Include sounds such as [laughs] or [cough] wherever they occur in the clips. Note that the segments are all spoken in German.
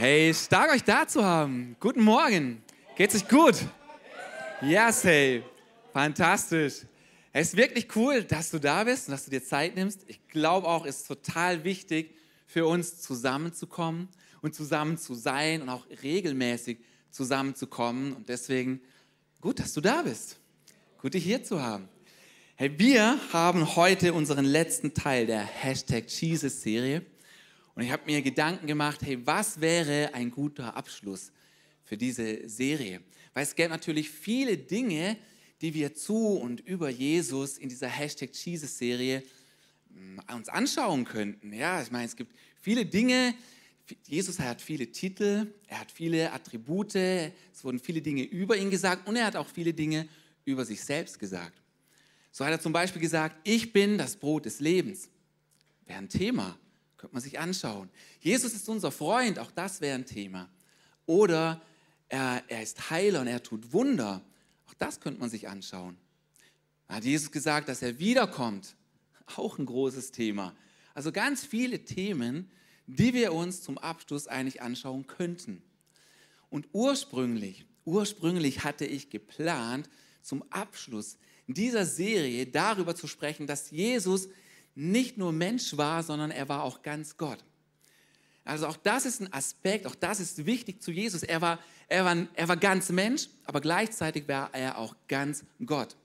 Hey, stark euch da zu haben. Guten Morgen. Geht's euch gut? Yes, hey. Fantastisch. Es ist wirklich cool, dass du da bist und dass du dir Zeit nimmst. Ich glaube auch, es ist total wichtig für uns zusammenzukommen und zusammen zu sein und auch regelmäßig zusammenzukommen. Und deswegen gut, dass du da bist. Gut, dich hier zu haben. Hey, wir haben heute unseren letzten Teil der Hashtag Jesus-Serie. Und ich habe mir Gedanken gemacht, hey, was wäre ein guter Abschluss für diese Serie? Weil es gäbe natürlich viele Dinge, die wir zu und über Jesus in dieser Hashtag Jesus-Serie mm, uns anschauen könnten. Ja, ich meine, es gibt viele Dinge. Jesus hat viele Titel, er hat viele Attribute, es wurden viele Dinge über ihn gesagt und er hat auch viele Dinge über sich selbst gesagt. So hat er zum Beispiel gesagt, ich bin das Brot des Lebens. Wäre ein Thema. Könnte man sich anschauen. Jesus ist unser Freund, auch das wäre ein Thema. Oder er, er ist Heiler und er tut Wunder. Auch das könnte man sich anschauen. Hat Jesus gesagt, dass er wiederkommt. Auch ein großes Thema. Also ganz viele Themen, die wir uns zum Abschluss eigentlich anschauen könnten. Und ursprünglich, ursprünglich hatte ich geplant, zum Abschluss dieser Serie darüber zu sprechen, dass Jesus nicht nur Mensch war, sondern er war auch ganz Gott. Also auch das ist ein Aspekt, auch das ist wichtig zu Jesus. Er war, er war, er war ganz Mensch, aber gleichzeitig war er auch ganz Gott.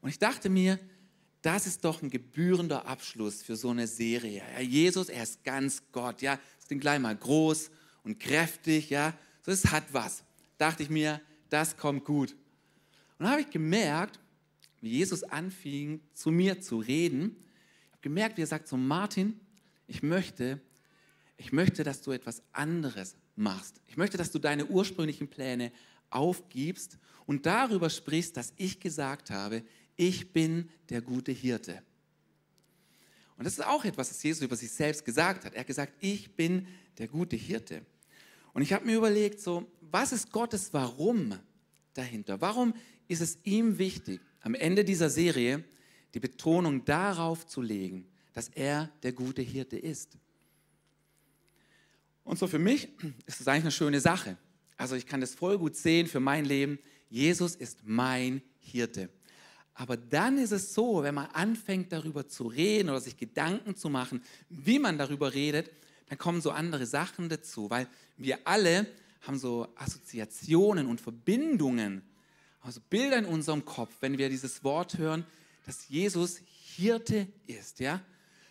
Und ich dachte mir, das ist doch ein gebührender Abschluss für so eine Serie. Ja, Jesus, er ist ganz Gott. Ja, das klingt gleich mal groß und kräftig. Ja, es hat was. Dachte ich mir, das kommt gut. Und dann habe ich gemerkt, wie Jesus anfing, zu mir zu reden gemerkt, wie er sagt so, Martin, ich möchte, ich möchte, dass du etwas anderes machst. Ich möchte, dass du deine ursprünglichen Pläne aufgibst und darüber sprichst, dass ich gesagt habe, ich bin der gute Hirte. Und das ist auch etwas, was Jesus über sich selbst gesagt hat. Er hat gesagt, ich bin der gute Hirte. Und ich habe mir überlegt, so, was ist Gottes Warum dahinter? Warum ist es ihm wichtig, am Ende dieser Serie die Betonung darauf zu legen, dass er der gute Hirte ist. Und so für mich ist das eigentlich eine schöne Sache. Also ich kann das voll gut sehen für mein Leben. Jesus ist mein Hirte. Aber dann ist es so, wenn man anfängt darüber zu reden oder sich Gedanken zu machen, wie man darüber redet, dann kommen so andere Sachen dazu, weil wir alle haben so Assoziationen und Verbindungen, also Bilder in unserem Kopf, wenn wir dieses Wort hören, dass Jesus Hirte ist, ja,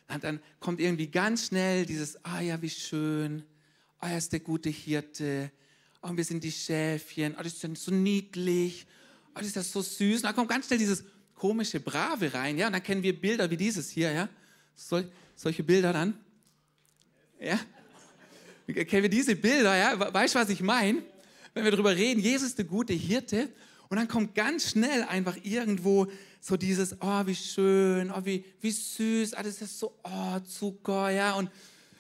dann kommt irgendwie ganz schnell dieses, ah ja, wie schön, ah, er ist der gute Hirte, oh, wir sind die Schäfchen, oh, das ist so niedlich, oh, das ist so süß. Und dann kommt ganz schnell dieses komische Brave rein, ja, und dann kennen wir Bilder wie dieses hier, ja, Sol solche Bilder dann, ja, kennen wir diese Bilder, ja, weißt du, was ich meine? Wenn wir darüber reden, Jesus ist der gute Hirte und dann kommt ganz schnell einfach irgendwo so dieses, oh, wie schön, oh, wie, wie süß, ah, das ist so, oh, Zucker, ja, und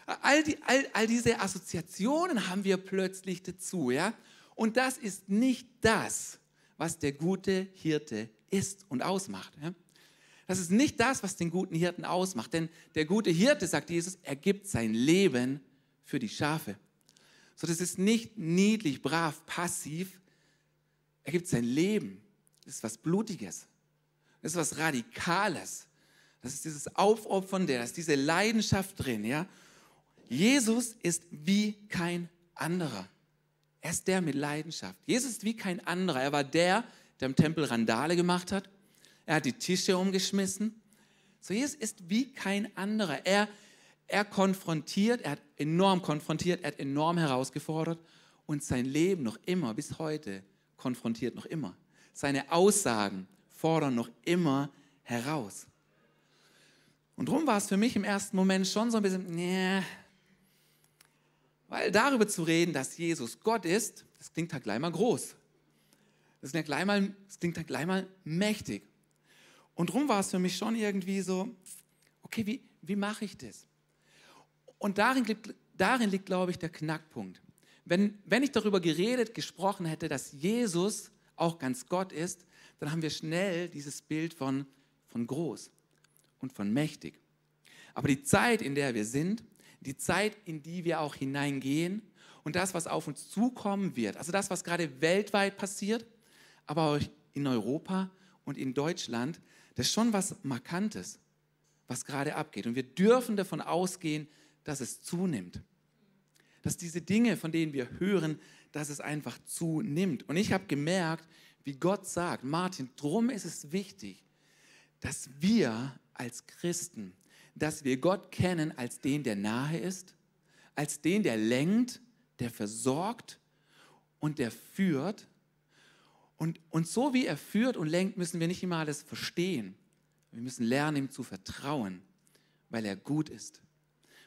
all, die, all, all diese Assoziationen haben wir plötzlich dazu, ja, und das ist nicht das, was der gute Hirte ist und ausmacht, ja. Das ist nicht das, was den guten Hirten ausmacht, denn der gute Hirte, sagt Jesus, er gibt sein Leben für die Schafe. So, das ist nicht niedlich, brav, passiv. Er gibt sein Leben. Das ist was Blutiges. Das ist was Radikales. Das ist dieses Aufopfern, da ist diese Leidenschaft drin. Ja? Jesus ist wie kein anderer. Er ist der mit Leidenschaft. Jesus ist wie kein anderer. Er war der, der im Tempel Randale gemacht hat. Er hat die Tische umgeschmissen. So, Jesus ist wie kein anderer. Er, er konfrontiert, er hat enorm konfrontiert, er hat enorm herausgefordert und sein Leben noch immer, bis heute, konfrontiert noch immer. Seine Aussagen fordern noch immer heraus. Und darum war es für mich im ersten Moment schon so ein bisschen, nee, weil darüber zu reden, dass Jesus Gott ist, das klingt halt gleich mal groß. Das, ja gleich mal, das klingt halt gleich mal mächtig. Und darum war es für mich schon irgendwie so, okay, wie, wie mache ich das? Und darin darin liegt, glaube ich, der Knackpunkt. Wenn, wenn ich darüber geredet, gesprochen hätte, dass Jesus auch ganz Gott ist, dann haben wir schnell dieses Bild von, von groß und von mächtig. Aber die Zeit, in der wir sind, die Zeit, in die wir auch hineingehen und das, was auf uns zukommen wird, also das, was gerade weltweit passiert, aber auch in Europa und in Deutschland, das ist schon was Markantes, was gerade abgeht. Und wir dürfen davon ausgehen, dass es zunimmt. Dass diese Dinge, von denen wir hören, dass es einfach zunimmt. Und ich habe gemerkt, wie Gott sagt, Martin, drum ist es wichtig, dass wir als Christen, dass wir Gott kennen als den, der nahe ist, als den, der lenkt, der versorgt und der führt. Und, und so wie er führt und lenkt, müssen wir nicht immer alles verstehen. Wir müssen lernen, ihm zu vertrauen, weil er gut ist,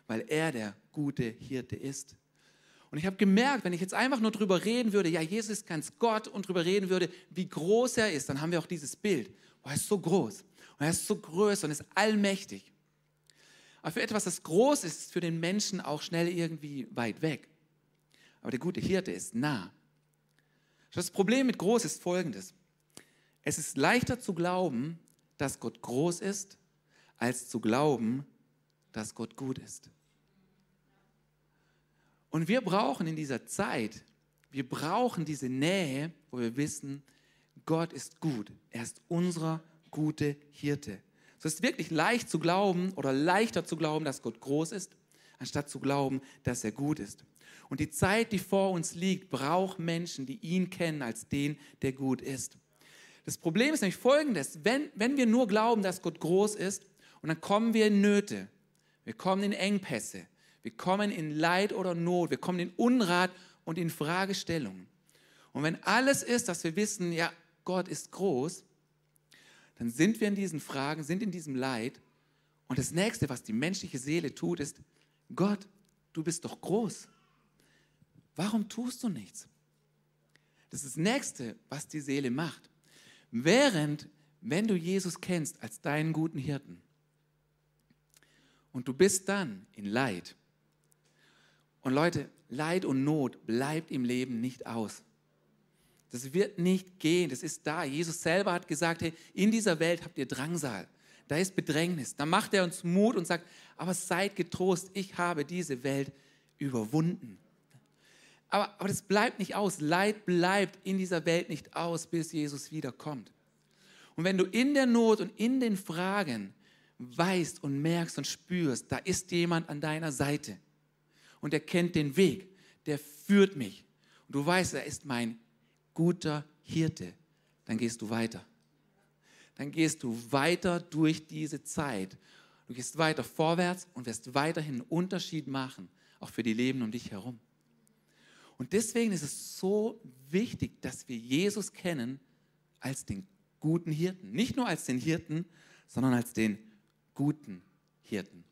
weil er der gute Hirte ist. Und ich habe gemerkt, wenn ich jetzt einfach nur drüber reden würde, ja, Jesus ist ganz Gott und drüber reden würde, wie groß er ist, dann haben wir auch dieses Bild. Oh, er ist so groß und er ist so größer und ist allmächtig. Aber für etwas, das groß ist, ist für den Menschen auch schnell irgendwie weit weg. Aber der gute Hirte ist nah. Das Problem mit groß ist folgendes. Es ist leichter zu glauben, dass Gott groß ist, als zu glauben, dass Gott gut ist. Und wir brauchen in dieser Zeit, wir brauchen diese Nähe, wo wir wissen, Gott ist gut. Er ist unser gute Hirte. Es ist wirklich leicht zu glauben oder leichter zu glauben, dass Gott groß ist, anstatt zu glauben, dass er gut ist. Und die Zeit, die vor uns liegt, braucht Menschen, die ihn kennen als den, der gut ist. Das Problem ist nämlich folgendes, wenn, wenn wir nur glauben, dass Gott groß ist und dann kommen wir in Nöte, wir kommen in Engpässe, wir kommen in Leid oder Not, wir kommen in Unrat und in Fragestellungen. Und wenn alles ist, dass wir wissen, ja, Gott ist groß, dann sind wir in diesen Fragen, sind in diesem Leid. Und das nächste, was die menschliche Seele tut, ist, Gott, du bist doch groß. Warum tust du nichts? Das ist das nächste, was die Seele macht. Während, wenn du Jesus kennst als deinen guten Hirten und du bist dann in Leid, und Leute, Leid und Not bleibt im Leben nicht aus. Das wird nicht gehen, das ist da. Jesus selber hat gesagt, hey, in dieser Welt habt ihr Drangsal, da ist Bedrängnis. Da macht er uns Mut und sagt, aber seid getrost, ich habe diese Welt überwunden. Aber, aber das bleibt nicht aus. Leid bleibt in dieser Welt nicht aus, bis Jesus wiederkommt. Und wenn du in der Not und in den Fragen weißt und merkst und spürst, da ist jemand an deiner Seite und er kennt den Weg, der führt mich und du weißt, er ist mein guter Hirte, dann gehst du weiter. Dann gehst du weiter durch diese Zeit. Du gehst weiter vorwärts und wirst weiterhin einen Unterschied machen, auch für die Leben um dich herum. Und deswegen ist es so wichtig, dass wir Jesus kennen als den guten Hirten. Nicht nur als den Hirten, sondern als den guten Hirten.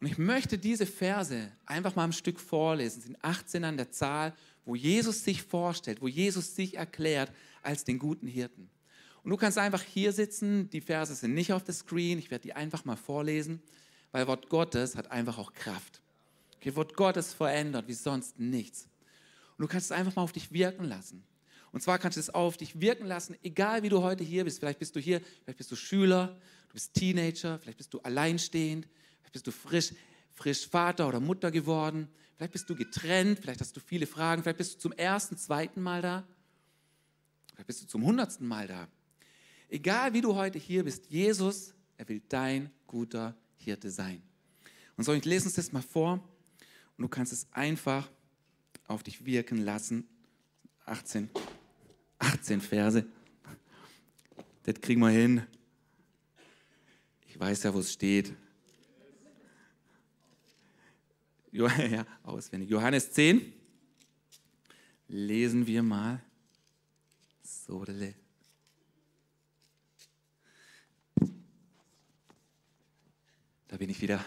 Und ich möchte diese Verse einfach mal ein Stück vorlesen. Es sind 18 an der Zahl, wo Jesus sich vorstellt, wo Jesus sich erklärt als den guten Hirten. Und du kannst einfach hier sitzen, die Verse sind nicht auf der Screen, ich werde die einfach mal vorlesen, weil Wort Gottes hat einfach auch Kraft. Okay, Wort Gottes verändert wie sonst nichts. Und du kannst es einfach mal auf dich wirken lassen. Und zwar kannst du es auf dich wirken lassen, egal wie du heute hier bist. Vielleicht bist du hier, vielleicht bist du Schüler, du bist Teenager, vielleicht bist du alleinstehend, bist du frisch, frisch Vater oder Mutter geworden, vielleicht bist du getrennt, vielleicht hast du viele Fragen, vielleicht bist du zum ersten, zweiten Mal da, vielleicht bist du zum hundertsten Mal da. Egal wie du heute hier bist, Jesus, er will dein guter Hirte sein. Und so, ich lese uns das mal vor. Und du kannst es einfach auf dich wirken lassen. 18, 18 Verse. Das kriegen wir hin. Ich weiß ja, wo es steht. [laughs] Ja, auswendig. Johannes 10. Lesen wir mal. So, Da bin ich wieder.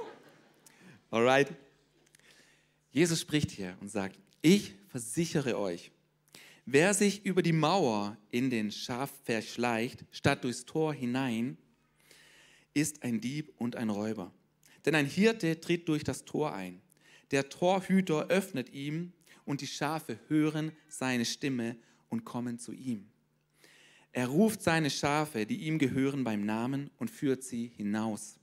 [laughs] Alright. Jesus spricht hier und sagt, ich versichere euch, wer sich über die Mauer in den Schaf verschleicht, statt durchs Tor hinein, ist ein Dieb und ein Räuber. Denn ein Hirte tritt durch das Tor ein. Der Torhüter öffnet ihm und die Schafe hören seine Stimme und kommen zu ihm. Er ruft seine Schafe, die ihm gehören, beim Namen und führt sie hinaus.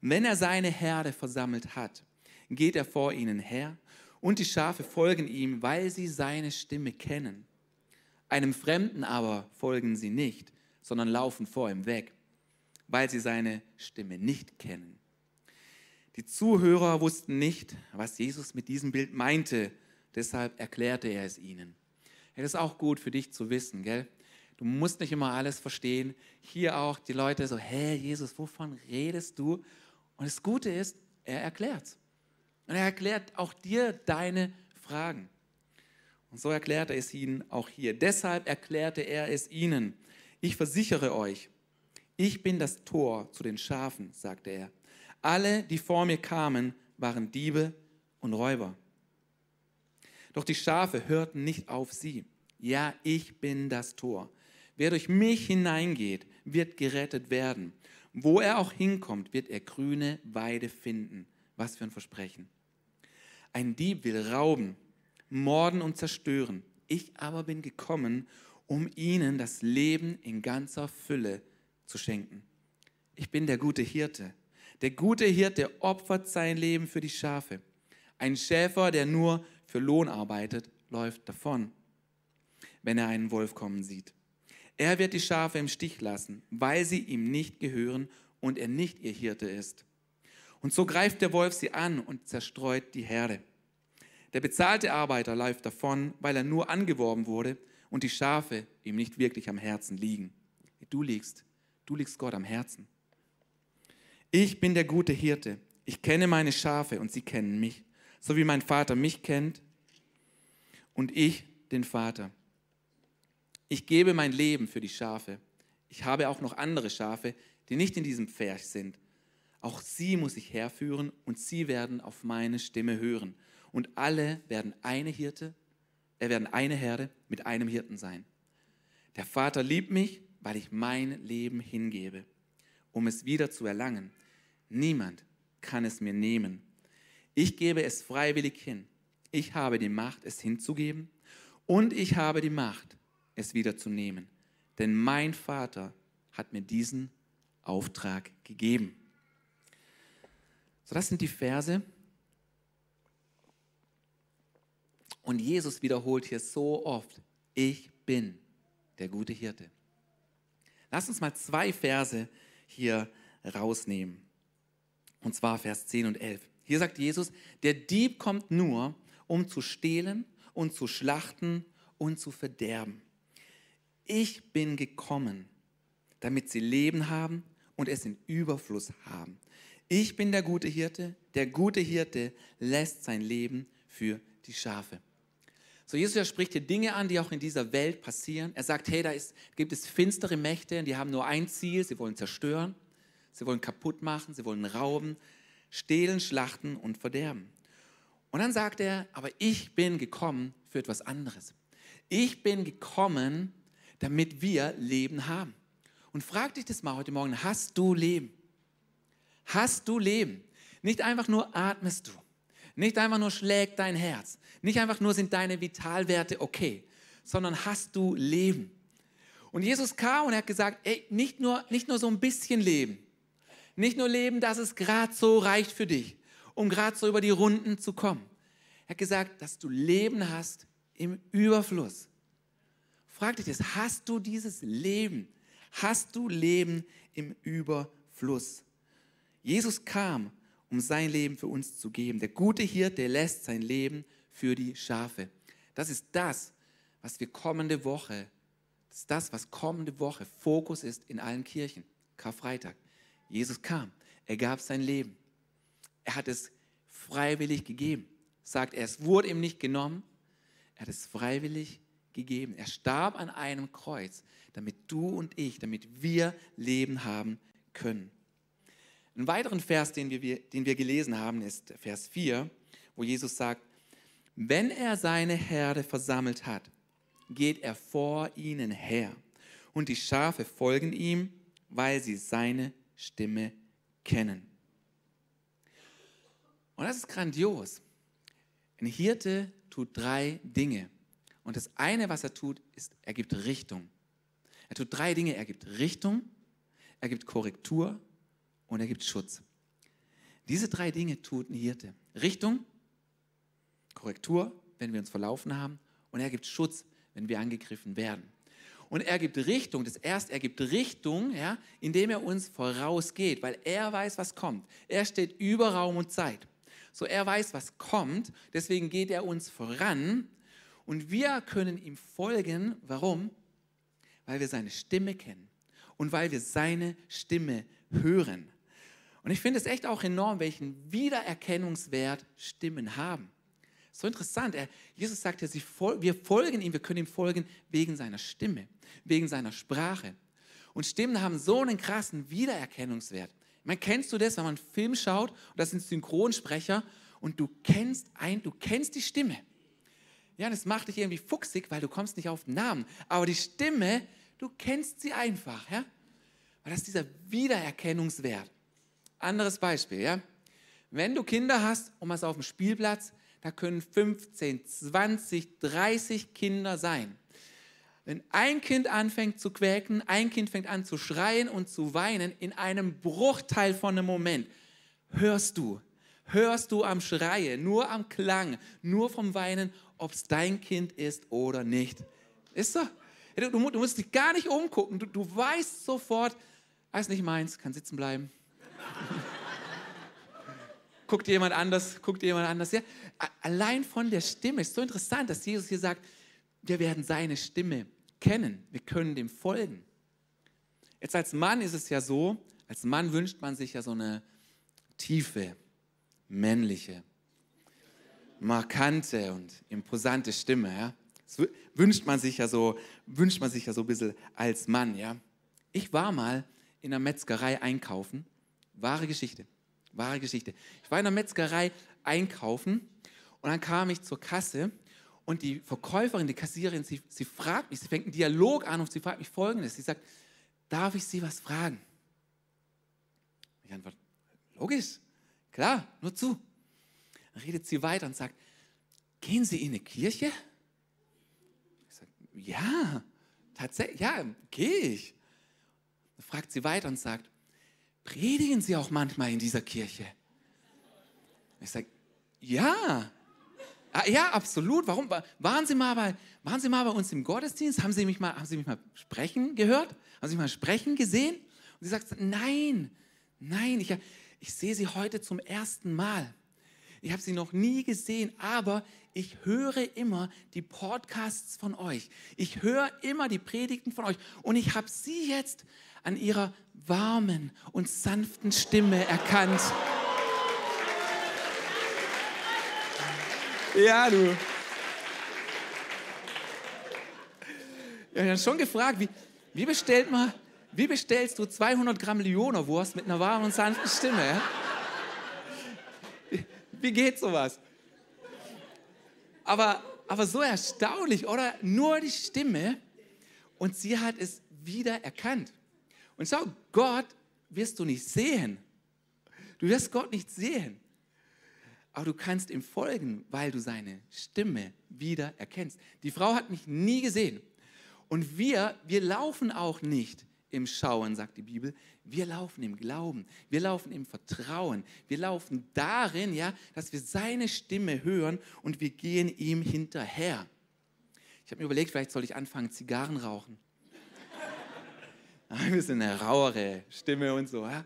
Wenn er seine Herde versammelt hat, geht er vor ihnen her und die Schafe folgen ihm, weil sie seine Stimme kennen. Einem Fremden aber folgen sie nicht, sondern laufen vor ihm weg, weil sie seine Stimme nicht kennen. Die Zuhörer wussten nicht, was Jesus mit diesem Bild meinte, deshalb erklärte er es ihnen. Ja, das ist auch gut für dich zu wissen, gell? Du musst nicht immer alles verstehen. Hier auch die Leute so, hä, Jesus, wovon redest du? Und das Gute ist, er erklärt Und er erklärt auch dir deine Fragen. Und so erklärt er es ihnen auch hier. Deshalb erklärte er es ihnen. Ich versichere euch, ich bin das Tor zu den Schafen, sagte er. Alle, die vor mir kamen, waren Diebe und Räuber. Doch die Schafe hörten nicht auf sie. Ja, ich bin das Tor. Wer durch mich hineingeht, wird gerettet werden. Wo er auch hinkommt, wird er grüne Weide finden. Was für ein Versprechen. Ein Dieb will rauben, morden und zerstören. Ich aber bin gekommen, um ihnen das Leben in ganzer Fülle zu schenken. Ich bin der gute Hirte. Der gute Hirte opfert sein Leben für die Schafe. Ein Schäfer, der nur für Lohn arbeitet, läuft davon, wenn er einen Wolf kommen sieht. Er wird die Schafe im Stich lassen, weil sie ihm nicht gehören und er nicht ihr Hirte ist. Und so greift der Wolf sie an und zerstreut die Herde. Der bezahlte Arbeiter läuft davon, weil er nur angeworben wurde und die Schafe ihm nicht wirklich am Herzen liegen. Du liegst, du liegst Gott am Herzen. Ich bin der gute Hirte. Ich kenne meine Schafe und sie kennen mich, so wie mein Vater mich kennt und ich den Vater. Ich gebe mein Leben für die Schafe. Ich habe auch noch andere Schafe, die nicht in diesem Pferch sind. Auch sie muss ich herführen und sie werden auf meine Stimme hören. Und alle werden eine Hirte, er äh, werden eine Herde mit einem Hirten sein. Der Vater liebt mich, weil ich mein Leben hingebe, um es wieder zu erlangen. Niemand kann es mir nehmen. Ich gebe es freiwillig hin. Ich habe die Macht, es hinzugeben und ich habe die Macht, es wieder zu nehmen. Denn mein Vater hat mir diesen Auftrag gegeben. So, das sind die Verse. Und Jesus wiederholt hier so oft, ich bin der gute Hirte. Lass uns mal zwei Verse hier rausnehmen. Und zwar Vers 10 und 11. Hier sagt Jesus, der Dieb kommt nur, um zu stehlen und zu schlachten und zu verderben ich bin gekommen, damit sie Leben haben und es in Überfluss haben. Ich bin der gute Hirte. Der gute Hirte lässt sein Leben für die Schafe. So, Jesus spricht hier Dinge an, die auch in dieser Welt passieren. Er sagt, hey, da ist, gibt es finstere Mächte die haben nur ein Ziel, sie wollen zerstören, sie wollen kaputt machen, sie wollen rauben, stehlen, schlachten und verderben. Und dann sagt er, aber ich bin gekommen für etwas anderes. Ich bin gekommen, damit wir Leben haben. Und frag dich das mal heute Morgen, hast du Leben? Hast du Leben? Nicht einfach nur atmest du, nicht einfach nur schlägt dein Herz, nicht einfach nur sind deine Vitalwerte okay, sondern hast du Leben. Und Jesus kam und er hat gesagt, ey, nicht nur, nicht nur so ein bisschen Leben, nicht nur Leben, dass es gerade so reicht für dich, um gerade so über die Runden zu kommen. Er hat gesagt, dass du Leben hast im Überfluss. Frag dich das, hast du dieses Leben? Hast du Leben im Überfluss? Jesus kam, um sein Leben für uns zu geben. Der gute Hirte lässt sein Leben für die Schafe. Das ist das, was wir kommende Woche, das ist das, was kommende Woche Fokus ist in allen Kirchen. Karfreitag. Jesus kam, er gab sein Leben. Er hat es freiwillig gegeben. Sagt er, es wurde ihm nicht genommen, er hat es freiwillig gegeben. Er starb an einem Kreuz, damit du und ich, damit wir Leben haben können. Ein weiteren Vers, den wir, den wir gelesen haben, ist Vers 4, wo Jesus sagt, wenn er seine Herde versammelt hat, geht er vor ihnen her und die Schafe folgen ihm, weil sie seine Stimme kennen. Und das ist grandios. Ein Hirte tut drei Dinge. Und das eine, was er tut, ist, er gibt Richtung. Er tut drei Dinge. Er gibt Richtung, er gibt Korrektur und er gibt Schutz. Diese drei Dinge tut ein Hirte. Richtung, Korrektur, wenn wir uns verlaufen haben. Und er gibt Schutz, wenn wir angegriffen werden. Und er gibt Richtung, das erste, er gibt Richtung, ja, indem er uns vorausgeht, weil er weiß, was kommt. Er steht über Raum und Zeit. So, er weiß, was kommt, deswegen geht er uns voran und wir können ihm folgen. Warum? Weil wir seine Stimme kennen und weil wir seine Stimme hören. Und ich finde es echt auch enorm, welchen Wiedererkennungswert Stimmen haben. So interessant. Er, Jesus sagt ja, wir folgen ihm, wir können ihm folgen wegen seiner Stimme, wegen seiner Sprache. Und Stimmen haben so einen krassen Wiedererkennungswert. Meine, kennst du das, wenn man einen Film schaut und das sind Synchronsprecher und du kennst ein, du kennst die Stimme. Ja, das macht dich irgendwie fuchsig, weil du kommst nicht auf den Namen. Aber die Stimme, du kennst sie einfach, ja? Weil das ist dieser Wiedererkennungswert. Anderes Beispiel, ja? Wenn du Kinder hast und was auf dem Spielplatz, da können 15, 20, 30 Kinder sein. Wenn ein Kind anfängt zu quäken, ein Kind fängt an zu schreien und zu weinen, in einem Bruchteil von einem Moment hörst du, hörst du am Schreien, nur am Klang, nur vom Weinen, ob es dein Kind ist oder nicht. Ist so? Du, du, musst dich gar nicht umgucken. Du, du weißt sofort, ist nicht meins, kann sitzen bleiben. [laughs] guckt jemand anders, guckt jemand anders. Ja? Allein von der Stimme ist so interessant, dass Jesus hier sagt, wir werden seine Stimme kennen, wir können dem folgen. Jetzt als Mann ist es ja so, als Mann wünscht man sich ja so eine tiefe, männliche, markante und imposante Stimme. Ja? Das wünscht man sich ja so, wünscht man sich ja so ein bisschen als Mann. Ja? Ich war mal in der Metzgerei einkaufen, wahre Geschichte. Wahre Geschichte. Ich war in der Metzgerei einkaufen und dann kam ich zur Kasse und die Verkäuferin, die Kassiererin, sie, sie fragt mich, sie fängt einen Dialog an und sie fragt mich folgendes. Sie sagt, darf ich Sie was fragen? Ich antworte, logisch, klar, nur zu. Dann redet sie weiter und sagt, gehen Sie in eine Kirche? Ich sage, ja, tatsächlich, ja, gehe ich. Dann fragt sie weiter und sagt, Predigen Sie auch manchmal in dieser Kirche? Ich sage, ja. Ah, ja, absolut. Warum? Waren Sie, mal bei, waren Sie mal bei uns im Gottesdienst? Haben Sie mich mal, haben Sie mich mal sprechen gehört? Haben Sie mich mal sprechen gesehen? Und sie sagt, nein, nein, ich, ich sehe Sie heute zum ersten Mal. Ich habe Sie noch nie gesehen, aber ich höre immer die Podcasts von euch. Ich höre immer die Predigten von euch. Und ich habe Sie jetzt an Ihrer warmen und sanften Stimme erkannt. Ja, du. Ja, ich habe schon gefragt, wie, wie, bestellt man, wie bestellst du 200 Gramm Leonerwurst mit einer warmen und sanften Stimme? Ja? Wie, wie geht sowas? Aber, aber so erstaunlich, oder? Nur die Stimme und sie hat es wieder erkannt. Und schau, Gott wirst du nicht sehen. Du wirst Gott nicht sehen. Aber du kannst ihm folgen, weil du seine Stimme wieder erkennst. Die Frau hat mich nie gesehen. Und wir, wir laufen auch nicht im Schauen, sagt die Bibel. Wir laufen im Glauben. Wir laufen im Vertrauen. Wir laufen darin, ja, dass wir seine Stimme hören und wir gehen ihm hinterher. Ich habe mir überlegt, vielleicht soll ich anfangen, Zigarren rauchen [laughs] ein bisschen eine rauere Stimme und so. Ja?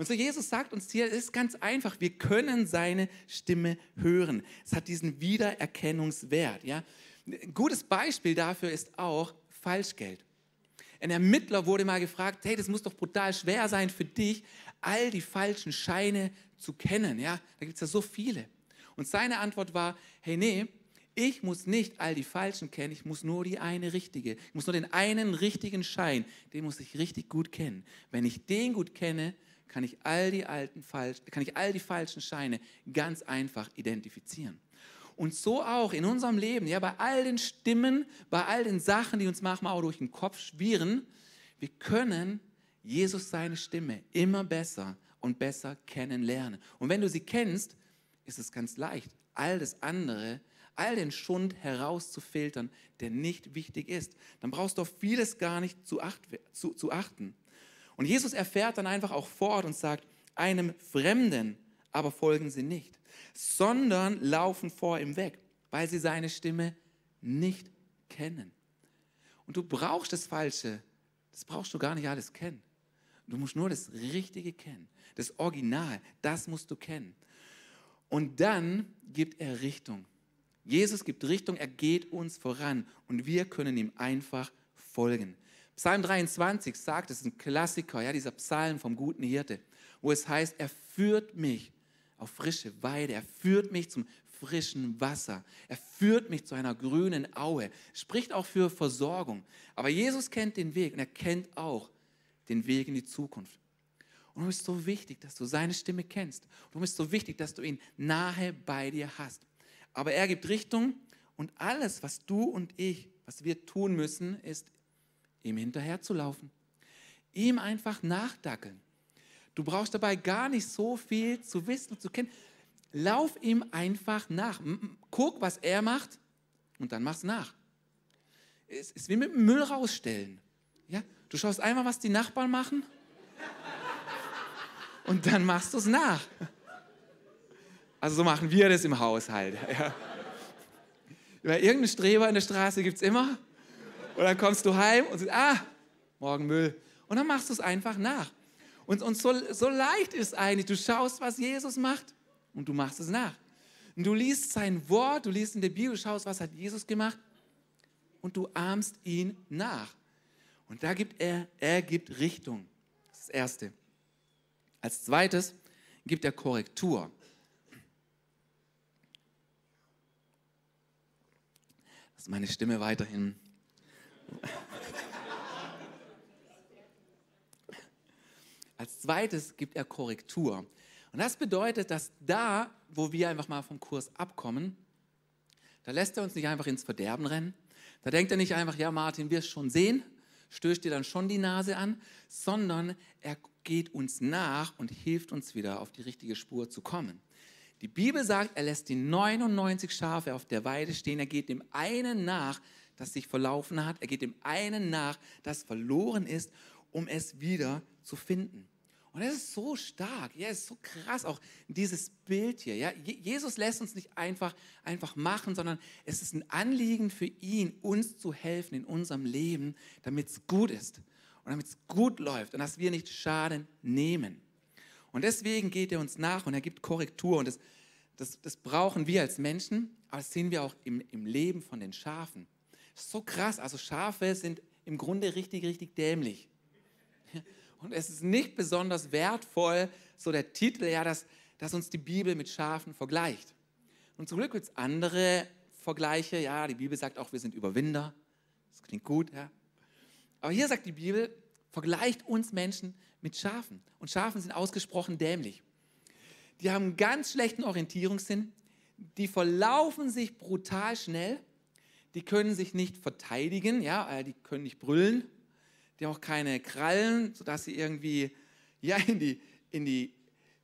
Und so Jesus sagt uns hier, es ist ganz einfach, wir können seine Stimme hören. Es hat diesen Wiedererkennungswert. Ja? Ein gutes Beispiel dafür ist auch Falschgeld. Ein Ermittler wurde mal gefragt, hey, das muss doch brutal schwer sein für dich, all die falschen Scheine zu kennen. Ja? Da gibt es ja so viele. Und seine Antwort war, hey, nee, ich muss nicht all die falschen kennen, ich muss nur die eine richtige. Ich muss nur den einen richtigen Schein, den muss ich richtig gut kennen. Wenn ich den gut kenne, kann ich all die alten falsch, kann ich all die falschen Scheine ganz einfach identifizieren. Und so auch in unserem Leben, ja, bei all den Stimmen, bei all den Sachen, die uns manchmal auch durch den Kopf schwirren, wir können Jesus seine Stimme immer besser und besser kennenlernen. Und wenn du sie kennst, ist es ganz leicht. All das andere all den Schund herauszufiltern, der nicht wichtig ist. Dann brauchst du auf vieles gar nicht zu, acht, zu, zu achten. Und Jesus erfährt dann einfach auch fort und sagt, einem Fremden aber folgen sie nicht, sondern laufen vor ihm weg, weil sie seine Stimme nicht kennen. Und du brauchst das Falsche, das brauchst du gar nicht alles kennen. Du musst nur das Richtige kennen, das Original, das musst du kennen. Und dann gibt er Richtung. Jesus gibt Richtung, er geht uns voran und wir können ihm einfach folgen. Psalm 23 sagt, es ist ein Klassiker, ja, dieser Psalm vom guten Hirte, wo es heißt, er führt mich auf frische Weide, er führt mich zum frischen Wasser, er führt mich zu einer grünen Aue, spricht auch für Versorgung. Aber Jesus kennt den Weg und er kennt auch den Weg in die Zukunft. Und es ist so wichtig, dass du seine Stimme kennst. Und es ist so wichtig, dass du ihn nahe bei dir hast. Aber er gibt Richtung und alles, was du und ich, was wir tun müssen, ist, ihm hinterherzulaufen. Ihm einfach nachdackeln. Du brauchst dabei gar nicht so viel zu wissen und zu kennen. Lauf ihm einfach nach. Guck, was er macht und dann mach's nach. Es ist wie mit dem Müll rausstellen. Ja? Du schaust einmal, was die Nachbarn machen [laughs] und dann machst du es nach. Also so machen wir das im Haushalt. Ja. Weil irgendeinen Streber in der Straße gibt es immer. Und dann kommst du heim und sagst, ah, morgen Müll. Und dann machst du es einfach nach. Und, und so, so leicht ist eigentlich, du schaust, was Jesus macht und du machst es nach. Und du liest sein Wort, du liest in der Bibel, schaust, was hat Jesus gemacht und du ahmst ihn nach. Und da gibt er, er gibt Richtung. Das ist das Erste. Als zweites gibt er Korrektur. Das ist meine Stimme weiterhin. Als zweites gibt er Korrektur. Und das bedeutet, dass da, wo wir einfach mal vom Kurs abkommen, da lässt er uns nicht einfach ins Verderben rennen. Da denkt er nicht einfach, ja Martin, wirst schon sehen, stößt dir dann schon die Nase an, sondern er geht uns nach und hilft uns wieder auf die richtige Spur zu kommen. Die Bibel sagt, er lässt die 99 Schafe auf der Weide stehen, er geht dem einen nach, das sich verlaufen hat, er geht dem einen nach, das verloren ist, um es wieder zu finden. Und das ist so stark, ja, ist so krass, auch dieses Bild hier. Ja. Jesus lässt uns nicht einfach, einfach machen, sondern es ist ein Anliegen für ihn, uns zu helfen in unserem Leben, damit es gut ist und damit es gut läuft und dass wir nicht Schaden nehmen. Und deswegen geht er uns nach und er gibt Korrektur und das, das, das brauchen wir als Menschen, aber das sehen wir auch im, im Leben von den Schafen. So krass, also Schafe sind im Grunde richtig, richtig dämlich. Und es ist nicht besonders wertvoll, so der Titel, ja, dass, dass uns die Bibel mit Schafen vergleicht. Und zum Glück gibt es andere Vergleiche. Ja, die Bibel sagt auch, wir sind Überwinder. Das klingt gut, ja. Aber hier sagt die Bibel, vergleicht uns Menschen mit Schafen. Und Schafen sind ausgesprochen dämlich. Die haben einen ganz schlechten Orientierungssinn. Die verlaufen sich brutal schnell. Die können sich nicht verteidigen, ja, äh, die können nicht brüllen die haben auch keine Krallen, sodass sie irgendwie ja, in, die, in, die,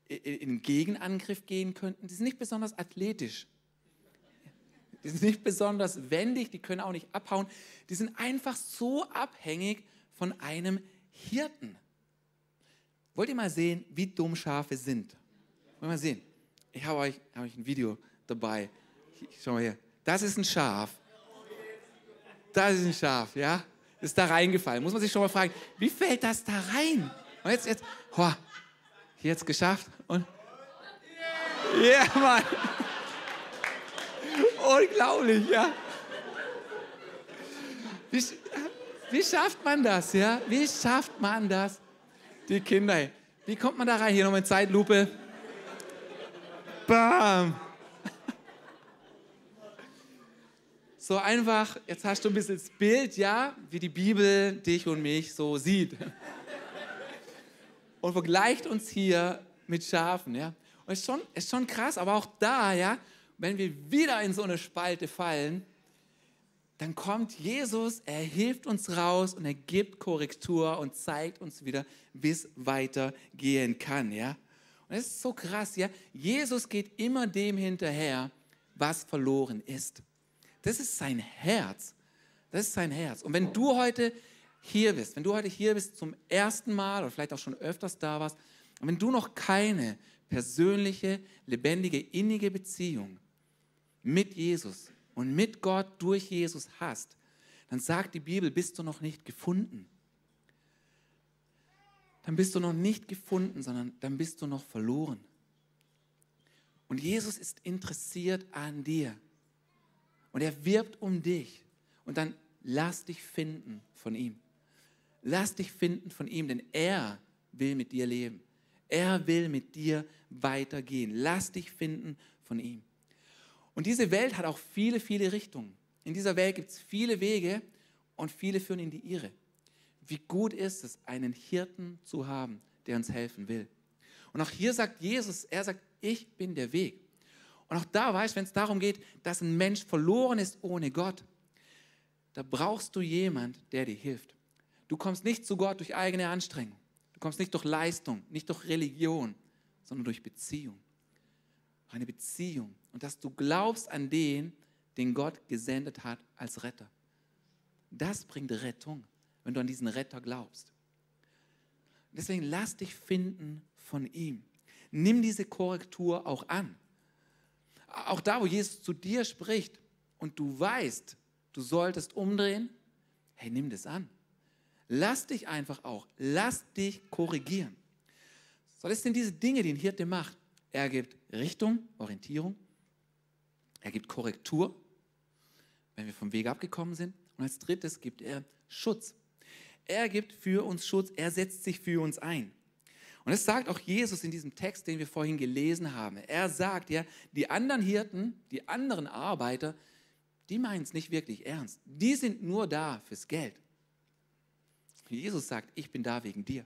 in den Gegenangriff gehen könnten. Die sind nicht besonders athletisch. Die sind nicht besonders wendig, die können auch nicht abhauen. Die sind einfach so abhängig von einem Hirten. Wollt ihr mal sehen, wie dumm Schafe sind? Wollt ihr mal sehen? Ich habe euch, hab euch ein Video dabei. Schau mal hier. Das ist ein Schaf. Das ist ein Schaf, ja? ist da reingefallen. Muss man sich schon mal fragen, wie fällt das da rein? Und jetzt, jetzt, ho, jetzt geschafft und ja, yeah, Mann. [laughs] Unglaublich, ja. Wie, wie schafft man das, ja? Wie schafft man das? Die Kinder, wie kommt man da rein? Hier nochmal Zeitlupe. Bam. So einfach, jetzt hast du ein bisschen das Bild, ja, wie die Bibel dich und mich so sieht. Und vergleicht uns hier mit Schafen, ja. Und es ist schon, ist schon krass, aber auch da, ja, wenn wir wieder in so eine Spalte fallen, dann kommt Jesus, er hilft uns raus und er gibt Korrektur und zeigt uns wieder, wie es weitergehen kann, ja. Und es ist so krass, ja. Jesus geht immer dem hinterher, was verloren ist. Das ist sein Herz. Das ist sein Herz. Und wenn du heute hier bist, wenn du heute hier bist zum ersten Mal oder vielleicht auch schon öfters da warst, und wenn du noch keine persönliche, lebendige, innige Beziehung mit Jesus und mit Gott durch Jesus hast, dann sagt die Bibel, bist du noch nicht gefunden. Dann bist du noch nicht gefunden, sondern dann bist du noch verloren. Und Jesus ist interessiert an dir. Und er wirbt um dich. Und dann lass dich finden von ihm. Lass dich finden von ihm, denn er will mit dir leben. Er will mit dir weitergehen. Lass dich finden von ihm. Und diese Welt hat auch viele, viele Richtungen. In dieser Welt gibt es viele Wege und viele führen in die Irre. Wie gut ist es, einen Hirten zu haben, der uns helfen will. Und auch hier sagt Jesus, er sagt, ich bin der Weg. Und auch da weißt du, wenn es darum geht, dass ein Mensch verloren ist ohne Gott, da brauchst du jemand, der dir hilft. Du kommst nicht zu Gott durch eigene Anstrengung. Du kommst nicht durch Leistung, nicht durch Religion, sondern durch Beziehung. Eine Beziehung. Und dass du glaubst an den, den Gott gesendet hat als Retter. Das bringt Rettung, wenn du an diesen Retter glaubst. Deswegen lass dich finden von ihm. Nimm diese Korrektur auch an. Auch da, wo Jesus zu dir spricht und du weißt, du solltest umdrehen, hey, nimm das an. Lass dich einfach auch, lass dich korrigieren. So, das sind diese Dinge, die ein Hirte macht. Er gibt Richtung, Orientierung. Er gibt Korrektur, wenn wir vom Weg abgekommen sind. Und als drittes gibt er Schutz. Er gibt für uns Schutz, er setzt sich für uns ein. Und das sagt auch Jesus in diesem Text, den wir vorhin gelesen haben. Er sagt ja, die anderen Hirten, die anderen Arbeiter, die meinen es nicht wirklich ernst. Die sind nur da fürs Geld. Jesus sagt, ich bin da wegen dir.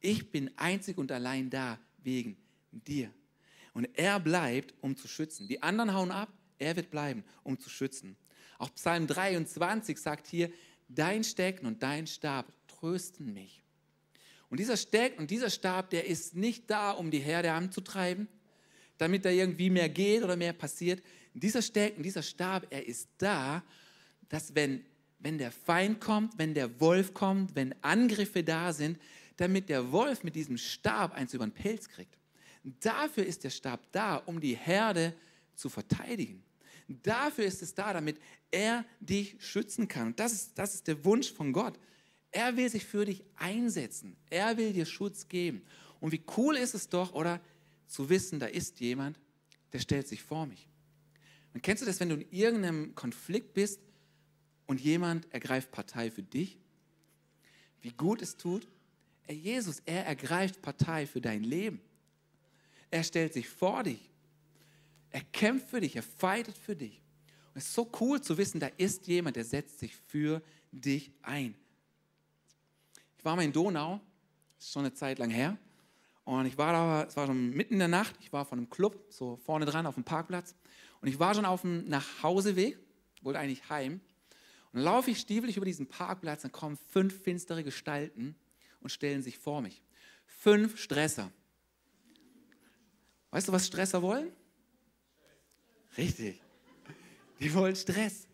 Ich bin einzig und allein da wegen dir. Und er bleibt, um zu schützen. Die anderen hauen ab, er wird bleiben, um zu schützen. Auch Psalm 23 sagt hier, dein Stecken und dein Stab trösten mich. Und dieser Stecken und dieser Stab, der ist nicht da, um die Herde anzutreiben, damit da irgendwie mehr geht oder mehr passiert. Dieser Stecken, dieser Stab, er ist da, dass wenn wenn der Feind kommt, wenn der Wolf kommt, wenn Angriffe da sind, damit der Wolf mit diesem Stab eins über den Pelz kriegt. Dafür ist der Stab da, um die Herde zu verteidigen. Dafür ist es da, damit er dich schützen kann. Und das ist, das ist der Wunsch von Gott. Er will sich für dich einsetzen. Er will dir Schutz geben. Und wie cool ist es doch, oder zu wissen, da ist jemand, der stellt sich vor mich. Und kennst du das, wenn du in irgendeinem Konflikt bist und jemand ergreift Partei für dich, wie gut es tut. Er Jesus, er ergreift Partei für dein Leben. Er stellt sich vor dich. Er kämpft für dich, er fightet für dich. Und es ist so cool zu wissen, da ist jemand, der setzt sich für dich ein. Ich war mal in Donau, das ist schon eine Zeit lang her. Und ich war da, es war schon mitten in der Nacht, ich war von einem Club, so vorne dran auf dem Parkplatz. Und ich war schon auf dem Nachhauseweg, wollte eigentlich heim. Und dann laufe ich stiefelig über diesen Parkplatz, dann kommen fünf finstere Gestalten und stellen sich vor mich. Fünf Stresser. Weißt du, was Stresser wollen? Richtig. Die wollen Stress.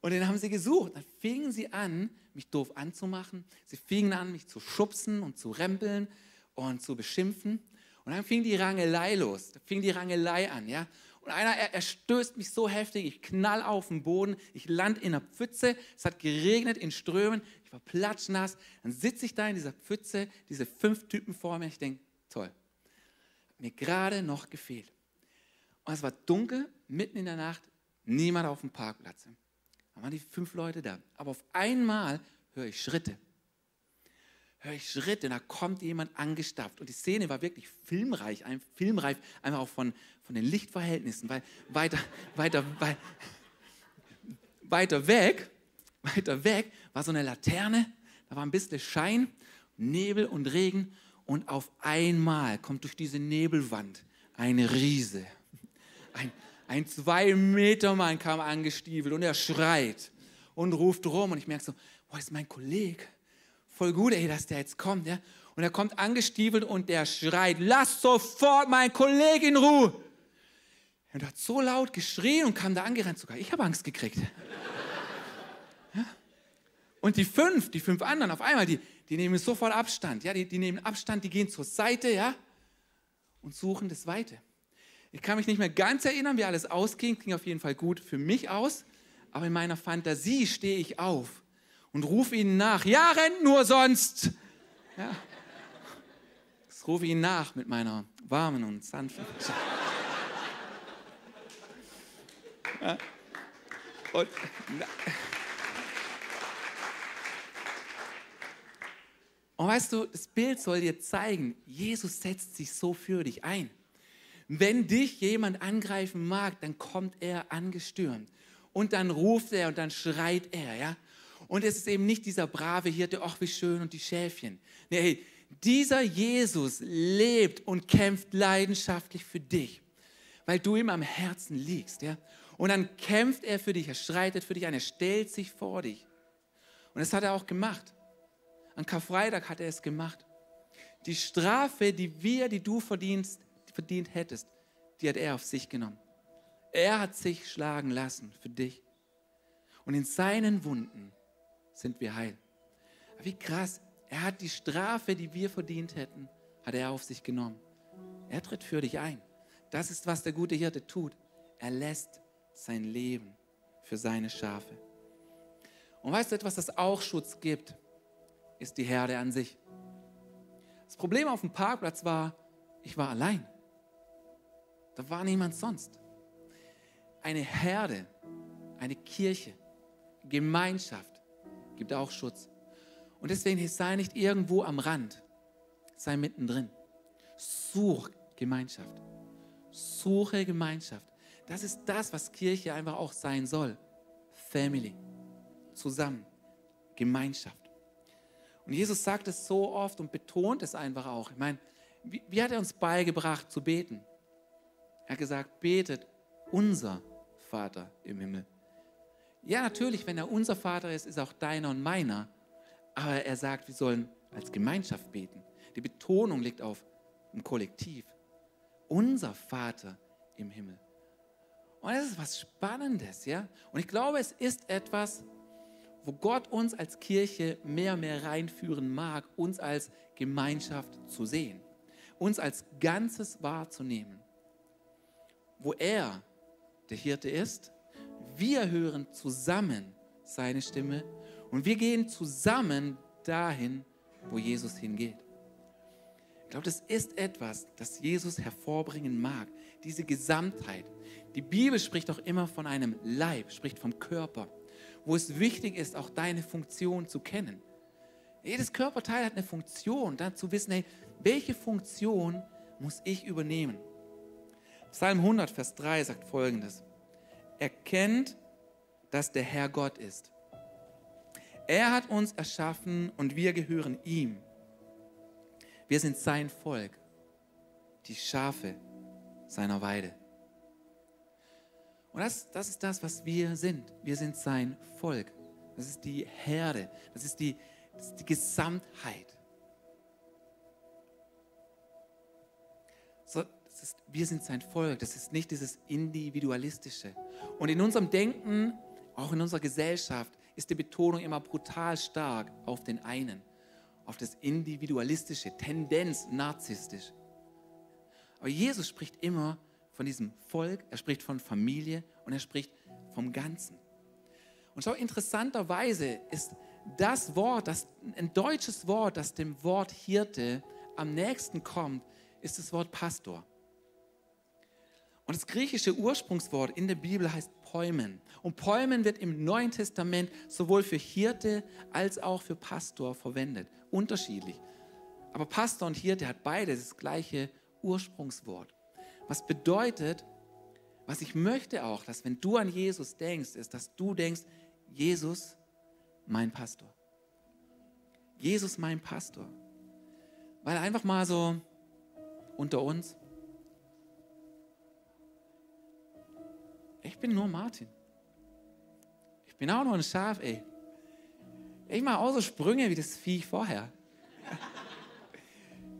Und den haben sie gesucht. Dann fingen sie an, mich doof anzumachen. Sie fingen an, mich zu schubsen und zu rempeln und zu beschimpfen. Und dann fing die Rangelei los. Da fing die Rangelei an, ja. Und einer, er, er, stößt mich so heftig, ich knall auf den Boden, ich lande in einer Pfütze, es hat geregnet in Strömen, ich war platschnass. Dann sitze ich da in dieser Pfütze, diese fünf Typen vor mir, ich denke, toll, hat mir gerade noch gefehlt. Und es war dunkel, mitten in der Nacht, niemand auf dem Parkplatz. Da waren die fünf Leute da. Aber auf einmal höre ich Schritte höre ich Schritte, da kommt jemand angestapft. Und die Szene war wirklich filmreich, ein, filmreif, einfach auch von, von den Lichtverhältnissen, weil weiter, weiter, wei weiter weg, weiter weg war so eine Laterne, da war ein bisschen Schein, Nebel und Regen und auf einmal kommt durch diese Nebelwand eine Riese. Ein, ein zwei Meter Mann kam angestiefelt und er schreit und ruft rum und ich merke so, wo ist mein Kollege? voll gut, ey, dass der jetzt kommt. Ja? Und er kommt angestiefelt und der schreit, lass sofort meinen Kollegen in Ruhe. Und er hat so laut geschrien und kam da angerannt sogar. Ich habe Angst gekriegt. Und die fünf, die fünf anderen auf einmal, die, die nehmen sofort Abstand. Ja? Die, die nehmen Abstand, die gehen zur Seite. Ja? und suchen das Weite. Ich kann mich nicht mehr ganz erinnern, wie alles ausging. Ging auf jeden Fall gut für mich aus. Aber in meiner Fantasie stehe ich auf und rufe ihnen nach. Ja, rennt nur sonst. Ja. Ich rufe ihnen nach mit meiner warmen und sanften. Ja. Und, und weißt du, das Bild soll dir zeigen, Jesus setzt sich so für dich ein. Wenn dich jemand angreifen mag, dann kommt er angestürmt. Und dann ruft er und dann schreit er, ja. Und es ist eben nicht dieser brave Hirte, ach wie schön und die Schäfchen. Nee, hey, dieser Jesus lebt und kämpft leidenschaftlich für dich, weil du ihm am Herzen liegst, ja. Und dann kämpft er für dich, er schreitet für dich ein, er stellt sich vor dich. Und das hat er auch gemacht. An Karfreitag hat er es gemacht. Die Strafe, die wir, die du verdienst, verdient hättest, die hat er auf sich genommen. Er hat sich schlagen lassen für dich. Und in seinen Wunden sind wir heil. Wie krass. Er hat die Strafe, die wir verdient hätten, hat er auf sich genommen. Er tritt für dich ein. Das ist, was der gute Hirte tut. Er lässt sein Leben für seine Schafe. Und weißt du etwas, das auch Schutz gibt, ist die Herde an sich. Das Problem auf dem Parkplatz war, ich war allein. Da war niemand sonst. Eine Herde, eine Kirche, Gemeinschaft gibt auch Schutz. Und deswegen sei nicht irgendwo am Rand, sei mittendrin. Such Gemeinschaft. Suche Gemeinschaft. Das ist das, was Kirche einfach auch sein soll. Family. Zusammen. Gemeinschaft. Und Jesus sagt es so oft und betont es einfach auch. Ich meine, wie, wie hat er uns beigebracht zu beten? Er hat gesagt, betet unser Vater im Himmel. Ja, natürlich, wenn er unser Vater ist, ist auch deiner und meiner. Aber er sagt, wir sollen als Gemeinschaft beten. Die Betonung liegt auf dem Kollektiv. Unser Vater im Himmel. Und das ist was Spannendes, ja? Und ich glaube, es ist etwas, wo Gott uns als Kirche mehr und mehr reinführen mag, uns als Gemeinschaft zu sehen, uns als Ganzes wahrzunehmen wo er der Hirte ist. Wir hören zusammen seine Stimme und wir gehen zusammen dahin, wo Jesus hingeht. Ich glaube, das ist etwas, das Jesus hervorbringen mag, diese Gesamtheit. Die Bibel spricht auch immer von einem Leib, spricht vom Körper, wo es wichtig ist, auch deine Funktion zu kennen. Jedes Körperteil hat eine Funktion, dann zu wissen, hey, welche Funktion muss ich übernehmen? Psalm 100, Vers 3 sagt folgendes. Erkennt, dass der Herr Gott ist. Er hat uns erschaffen und wir gehören ihm. Wir sind sein Volk, die Schafe seiner Weide. Und das, das ist das, was wir sind. Wir sind sein Volk. Das ist die Herde. Das ist die, das ist die Gesamtheit. Ist, wir sind sein Volk. Das ist nicht dieses Individualistische. Und in unserem Denken, auch in unserer Gesellschaft, ist die Betonung immer brutal stark auf den einen, auf das Individualistische, Tendenz narzisstisch. Aber Jesus spricht immer von diesem Volk, er spricht von Familie und er spricht vom Ganzen. Und schau, interessanterweise ist das Wort, das, ein deutsches Wort, das dem Wort Hirte am nächsten kommt, ist das Wort Pastor. Und das griechische Ursprungswort in der Bibel heißt Päumen. Und Päumen wird im Neuen Testament sowohl für Hirte als auch für Pastor verwendet. Unterschiedlich. Aber Pastor und Hirte hat beide das gleiche Ursprungswort. Was bedeutet, was ich möchte auch, dass wenn du an Jesus denkst, ist, dass du denkst, Jesus, mein Pastor. Jesus, mein Pastor. Weil einfach mal so unter uns, Ich bin nur Martin. Ich bin auch nur ein Schaf, ey. Ich mache auch so Sprünge wie das Viech vorher.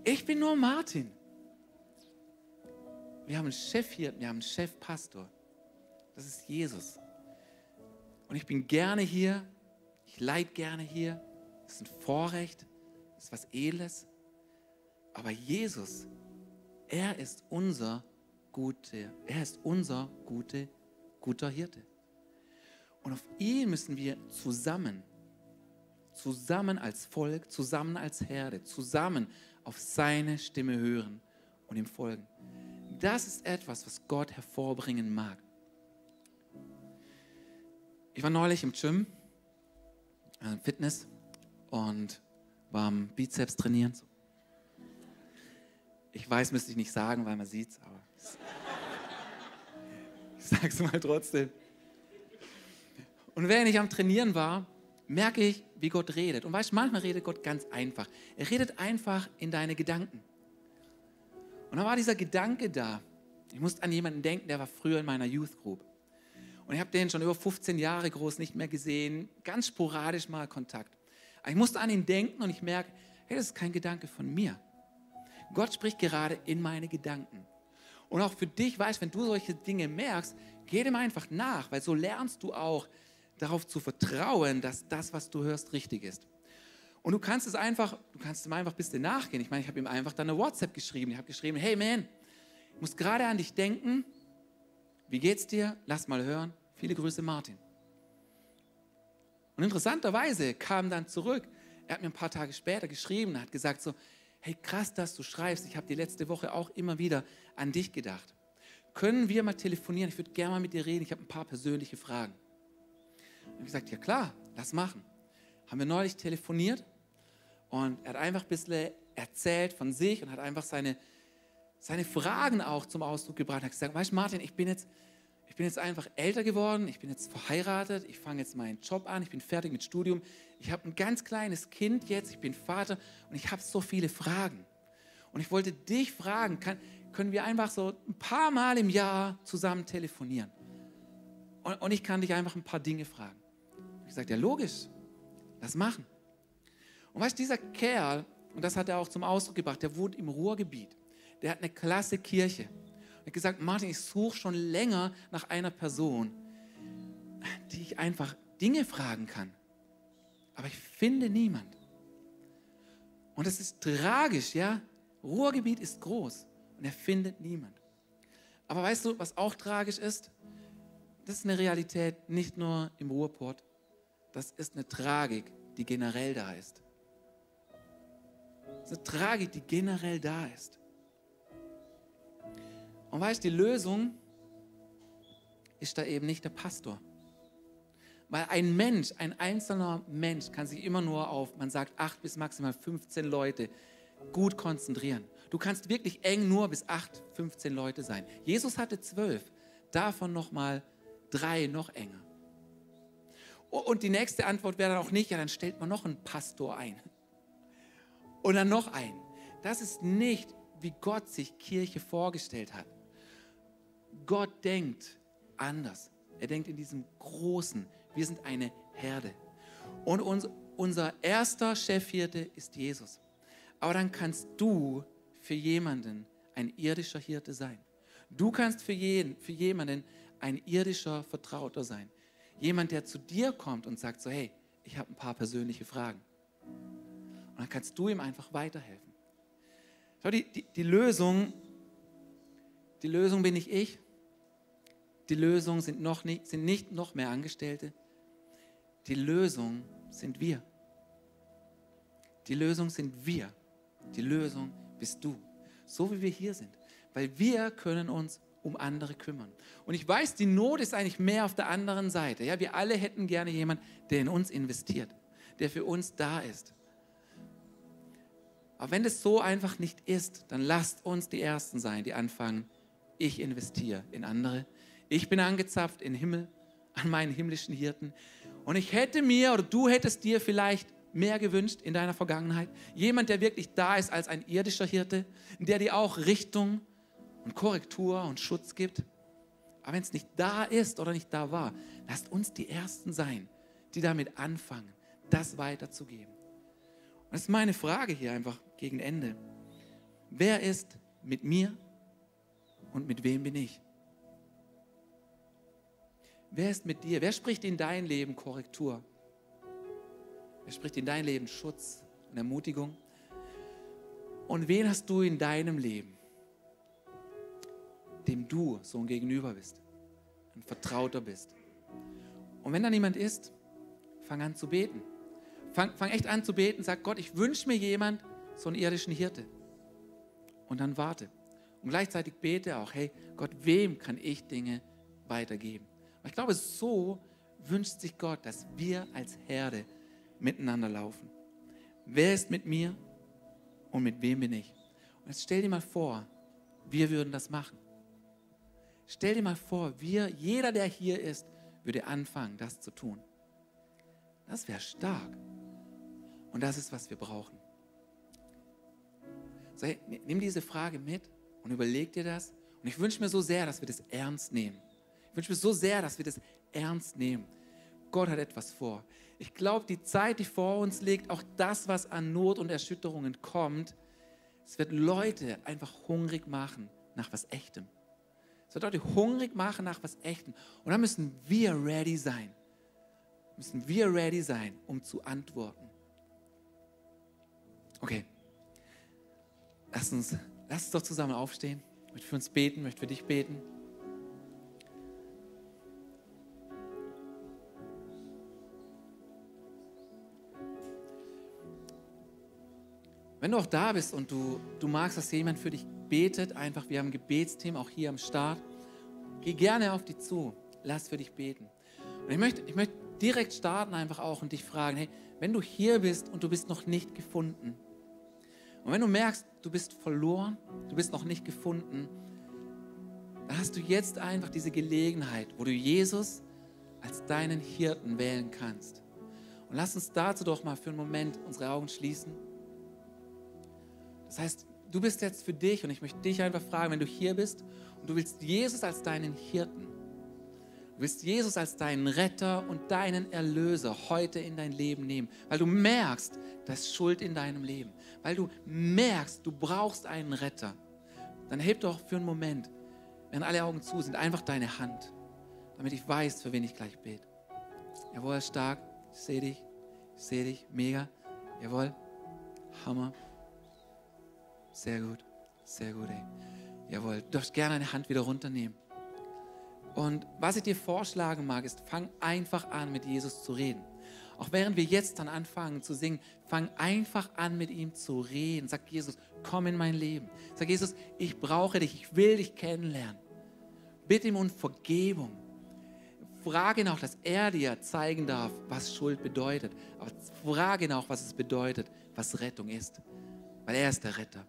Ich bin nur Martin. Wir haben einen Chef hier, wir haben einen Chefpastor. Das ist Jesus. Und ich bin gerne hier. Ich leide gerne hier. Das ist ein Vorrecht. Das ist was Edles. Aber Jesus Er ist unser gute, er ist unser gute, guter Hirte. Und auf ihn müssen wir zusammen, zusammen als Volk, zusammen als Herde, zusammen auf seine Stimme hören und ihm folgen. Das ist etwas, was Gott hervorbringen mag. Ich war neulich im Gym, äh, Fitness und war am Bizeps trainieren. Ich weiß, müsste ich nicht sagen, weil man sieht es, aber [laughs] es mal trotzdem. Und während ich am Trainieren war, merke ich, wie Gott redet. Und weißt du, manchmal redet Gott ganz einfach. Er redet einfach in deine Gedanken. Und dann war dieser Gedanke da. Ich musste an jemanden denken, der war früher in meiner Youth Group. Und ich habe den schon über 15 Jahre groß nicht mehr gesehen, ganz sporadisch mal Kontakt. Aber ich musste an ihn denken und ich merke, hey, das ist kein Gedanke von mir. Gott spricht gerade in meine Gedanken. Und auch für dich, weißt, wenn du solche Dinge merkst, geh dem einfach nach, weil so lernst du auch, darauf zu vertrauen, dass das, was du hörst, richtig ist. Und du kannst es einfach, du kannst ihm einfach ein bisschen nachgehen. Ich meine, ich habe ihm einfach dann eine WhatsApp geschrieben. Ich habe geschrieben, hey man, ich muss gerade an dich denken. Wie geht's dir? Lass mal hören. Viele Grüße, Martin. Und interessanterweise kam dann zurück. Er hat mir ein paar Tage später geschrieben hat gesagt so, hey krass, dass du schreibst. Ich habe die letzte Woche auch immer wieder an dich gedacht. Können wir mal telefonieren? Ich würde gerne mal mit dir reden. Ich habe ein paar persönliche Fragen. Und ich gesagt, ja klar, lass machen. Haben wir neulich telefoniert und er hat einfach ein bisschen erzählt von sich und hat einfach seine, seine Fragen auch zum Ausdruck gebracht. Er hat gesagt, weißt du Martin, ich bin jetzt, ich bin jetzt einfach älter geworden, ich bin jetzt verheiratet, ich fange jetzt meinen Job an, ich bin fertig mit Studium, ich habe ein ganz kleines Kind jetzt, ich bin Vater und ich habe so viele Fragen. Und ich wollte dich fragen, kann, können wir einfach so ein paar Mal im Jahr zusammen telefonieren? Und, und ich kann dich einfach ein paar Dinge fragen. Ich sagte, ja logisch, lass machen. Und weißt du, dieser Kerl, und das hat er auch zum Ausdruck gebracht, der wohnt im Ruhrgebiet. Der hat eine klasse Kirche. Er hat gesagt, Martin, ich suche schon länger nach einer Person, die ich einfach Dinge fragen kann. Aber ich finde niemand. Und das ist tragisch, ja. Ruhrgebiet ist groß und er findet niemand. Aber weißt du, was auch tragisch ist? Das ist eine Realität nicht nur im Ruhrport, das ist eine Tragik, die generell da ist. Das ist eine Tragik, die generell da ist. Und weißt du, die Lösung ist da eben nicht der Pastor. Weil ein Mensch, ein einzelner Mensch kann sich immer nur auf, man sagt, acht bis maximal 15 Leute gut konzentrieren. Du kannst wirklich eng nur bis acht, 15 Leute sein. Jesus hatte zwölf, davon nochmal drei noch enger. Und die nächste Antwort wäre dann auch nicht, ja, dann stellt man noch einen Pastor ein. Und dann noch einen. Das ist nicht, wie Gott sich Kirche vorgestellt hat. Gott denkt anders. Er denkt in diesem Großen. Wir sind eine Herde. Und uns, unser erster Chefhirte ist Jesus. Aber dann kannst du für jemanden ein irdischer Hirte sein. Du kannst für, jeden, für jemanden ein irdischer Vertrauter sein. Jemand, der zu dir kommt und sagt so, hey, ich habe ein paar persönliche Fragen. Und dann kannst du ihm einfach weiterhelfen. Schau, die, die, die Lösung, die Lösung bin nicht ich. Die Lösung sind, noch nicht, sind nicht noch mehr Angestellte. Die Lösung sind wir. Die Lösung sind wir. Die Lösung bist du. So wie wir hier sind. Weil wir können uns um andere kümmern. Und ich weiß, die Not ist eigentlich mehr auf der anderen Seite. Ja, wir alle hätten gerne jemanden, der in uns investiert, der für uns da ist. Aber wenn es so einfach nicht ist, dann lasst uns die Ersten sein, die anfangen, ich investiere in andere. Ich bin angezapft den Himmel, an meinen himmlischen Hirten. Und ich hätte mir oder du hättest dir vielleicht mehr gewünscht in deiner Vergangenheit. Jemand, der wirklich da ist als ein irdischer Hirte, der dir auch Richtung und Korrektur und Schutz gibt. Aber wenn es nicht da ist oder nicht da war, lasst uns die Ersten sein, die damit anfangen, das weiterzugeben. Und das ist meine Frage hier einfach gegen Ende. Wer ist mit mir und mit wem bin ich? Wer ist mit dir? Wer spricht in dein Leben Korrektur? Wer spricht in dein Leben Schutz und Ermutigung? Und wen hast du in deinem Leben, dem du so ein Gegenüber bist, ein Vertrauter bist. Und wenn da niemand ist, fang an zu beten. Fang, fang echt an zu beten, sag Gott, ich wünsche mir jemand, so einen irdischen Hirte. Und dann warte. Und gleichzeitig bete auch, hey Gott, wem kann ich Dinge weitergeben? Ich glaube, so wünscht sich Gott, dass wir als Herde miteinander laufen. Wer ist mit mir und mit wem bin ich? Und jetzt stell dir mal vor, wir würden das machen. Stell dir mal vor, wir, jeder, der hier ist, würde anfangen, das zu tun. Das wäre stark. Und das ist, was wir brauchen. So, hey, nimm diese Frage mit und überleg dir das. Und ich wünsche mir so sehr, dass wir das ernst nehmen. Ich wünsche mir so sehr, dass wir das ernst nehmen. Gott hat etwas vor. Ich glaube, die Zeit, die vor uns liegt, auch das, was an Not und Erschütterungen kommt, es wird Leute einfach hungrig machen nach was Echtem. Es wird Leute hungrig machen nach was Echtem. Und dann müssen wir ready sein. Müssen wir ready sein, um zu antworten. Okay. Lass uns, lass uns doch zusammen aufstehen. Ich möchte für uns beten, möchte für dich beten. Wenn du auch da bist und du, du magst, dass jemand für dich betet, einfach, wir haben ein Gebetsteam auch hier am Start, geh gerne auf dich zu, lass für dich beten. Und ich möchte, ich möchte direkt starten einfach auch und dich fragen, hey, wenn du hier bist und du bist noch nicht gefunden, und wenn du merkst, du bist verloren, du bist noch nicht gefunden, dann hast du jetzt einfach diese Gelegenheit, wo du Jesus als deinen Hirten wählen kannst. Und lass uns dazu doch mal für einen Moment unsere Augen schließen. Das heißt, du bist jetzt für dich und ich möchte dich einfach fragen, wenn du hier bist und du willst Jesus als deinen Hirten, Du willst Jesus als deinen Retter und deinen Erlöser heute in dein Leben nehmen, weil du merkst, da ist Schuld in deinem Leben, weil du merkst, du brauchst einen Retter. Dann heb doch für einen Moment, wenn alle Augen zu sind, einfach deine Hand, damit ich weiß, für wen ich gleich bete. Jawohl, stark, ich sehe dich, ich sehe dich, mega, jawohl, Hammer, sehr gut, sehr gut, ey. Jawohl, du darfst gerne eine Hand wieder runternehmen. Und was ich dir vorschlagen mag, ist, fang einfach an, mit Jesus zu reden. Auch während wir jetzt dann anfangen zu singen, fang einfach an, mit ihm zu reden. Sag Jesus, komm in mein Leben. Sag Jesus, ich brauche dich, ich will dich kennenlernen. Bitte ihm um Vergebung. Frage ihn auch, dass er dir zeigen darf, was Schuld bedeutet. Aber frage ihn auch, was es bedeutet, was Rettung ist. Weil er ist der Retter.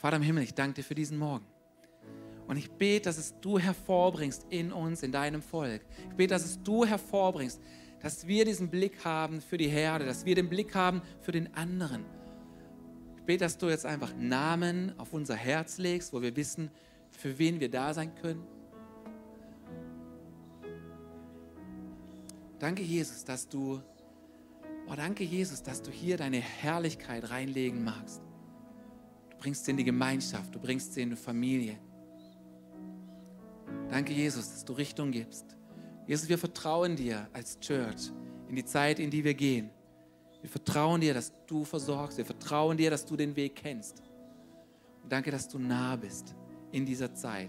Vater im Himmel, ich danke dir für diesen Morgen. Und ich bete, dass es du hervorbringst in uns, in deinem Volk. Ich bete, dass es du hervorbringst, dass wir diesen Blick haben für die Herde, dass wir den Blick haben für den anderen. Ich bete, dass du jetzt einfach Namen auf unser Herz legst, wo wir wissen, für wen wir da sein können. Danke, Jesus, dass du, oh, danke, Jesus, dass du hier deine Herrlichkeit reinlegen magst. Du bringst sie in die Gemeinschaft, du bringst sie in die Familie. Danke, Jesus, dass du Richtung gibst. Jesus, wir vertrauen dir als Church in die Zeit, in die wir gehen. Wir vertrauen dir, dass du versorgst. Wir vertrauen dir, dass du den Weg kennst. Und danke, dass du nah bist in dieser Zeit.